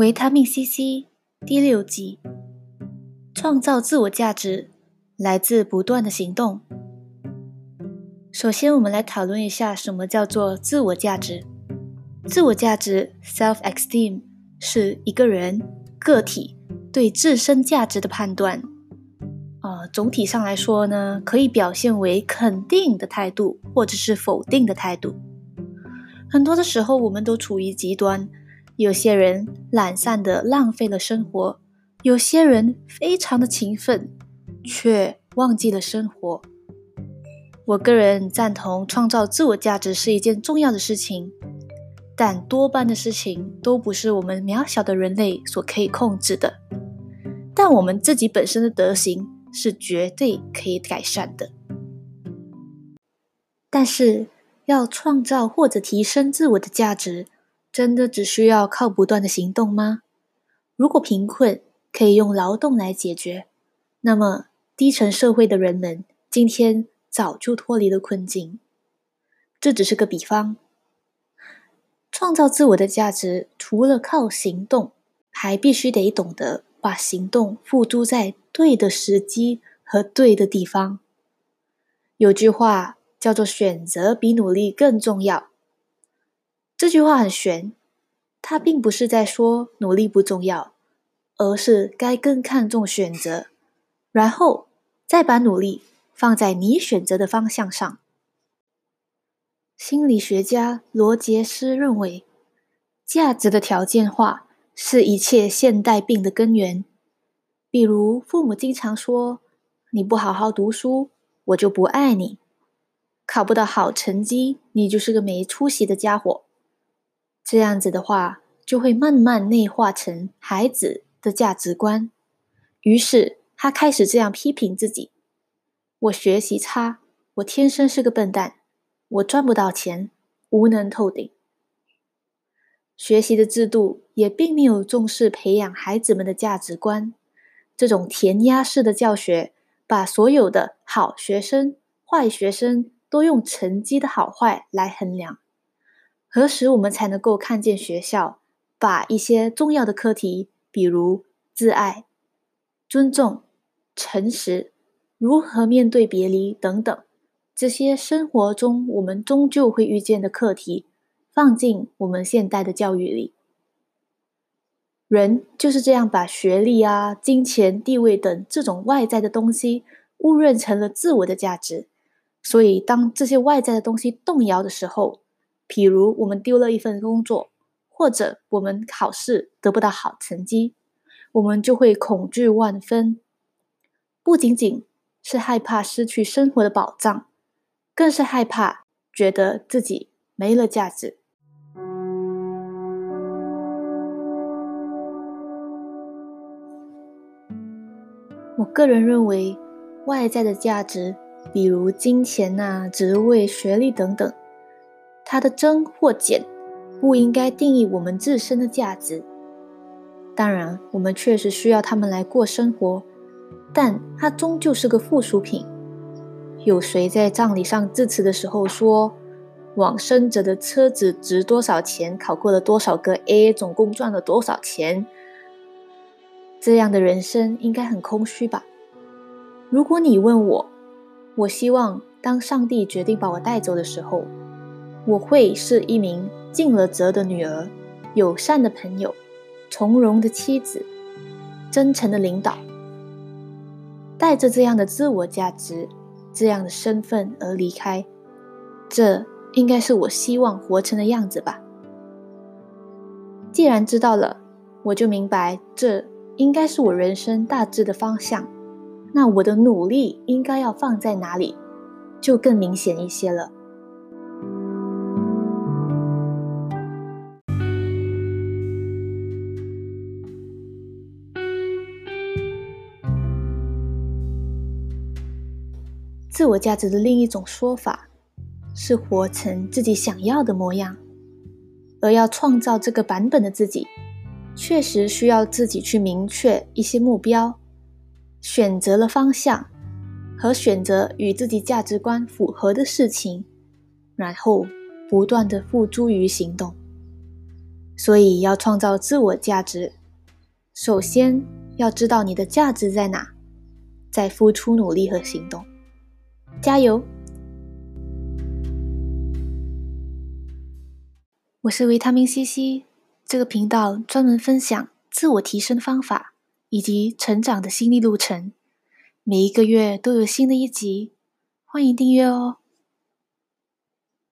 维他命 C C 第六集：创造自我价值来自不断的行动。首先，我们来讨论一下什么叫做自我价值。自我价值 （self-esteem） 是一个人个体对自身价值的判断。呃，总体上来说呢，可以表现为肯定的态度，或者是否定的态度。很多的时候，我们都处于极端。有些人懒散的浪费了生活，有些人非常的勤奋，却忘记了生活。我个人赞同创造自我价值是一件重要的事情，但多半的事情都不是我们渺小的人类所可以控制的。但我们自己本身的德行是绝对可以改善的。但是要创造或者提升自我的价值。真的只需要靠不断的行动吗？如果贫困可以用劳动来解决，那么低层社会的人们今天早就脱离了困境。这只是个比方。创造自我的价值，除了靠行动，还必须得懂得把行动付诸在对的时机和对的地方。有句话叫做“选择比努力更重要”。这句话很玄，它并不是在说努力不重要，而是该更看重选择，然后再把努力放在你选择的方向上。心理学家罗杰斯认为，价值的条件化是一切现代病的根源。比如，父母经常说：“你不好好读书，我就不爱你；考不到好成绩，你就是个没出息的家伙。”这样子的话，就会慢慢内化成孩子的价值观。于是他开始这样批评自己：“我学习差，我天生是个笨蛋，我赚不到钱，无能透顶。”学习的制度也并没有重视培养孩子们的价值观。这种填鸭式的教学，把所有的好学生、坏学生都用成绩的好坏来衡量。何时我们才能够看见学校把一些重要的课题，比如自爱、尊重、诚实、如何面对别离等等这些生活中我们终究会遇见的课题，放进我们现代的教育里？人就是这样把学历啊、金钱、地位等这种外在的东西误认成了自我的价值，所以当这些外在的东西动摇的时候，譬如我们丢了一份工作，或者我们考试得不到好成绩，我们就会恐惧万分。不仅仅是害怕失去生活的保障，更是害怕觉得自己没了价值。我个人认为，外在的价值，比如金钱呐、职位、学历等等。它的增或减，不应该定义我们自身的价值。当然，我们确实需要它们来过生活，但它终究是个附属品。有谁在葬礼上致辞的时候说，往生者的车子值多少钱？考过了多少个 A？总共赚了多少钱？这样的人生应该很空虚吧？如果你问我，我希望当上帝决定把我带走的时候。我会是一名尽了责的女儿，友善的朋友，从容的妻子，真诚的领导，带着这样的自我价值、这样的身份而离开，这应该是我希望活成的样子吧。既然知道了，我就明白这应该是我人生大致的方向，那我的努力应该要放在哪里，就更明显一些了。自我价值的另一种说法是活成自己想要的模样，而要创造这个版本的自己，确实需要自己去明确一些目标，选择了方向和选择与自己价值观符合的事情，然后不断的付诸于行动。所以要创造自我价值，首先要知道你的价值在哪，再付出努力和行动。加油！我是维他命 C C，这个频道专门分享自我提升方法以及成长的心历路程，每一个月都有新的一集，欢迎订阅哦。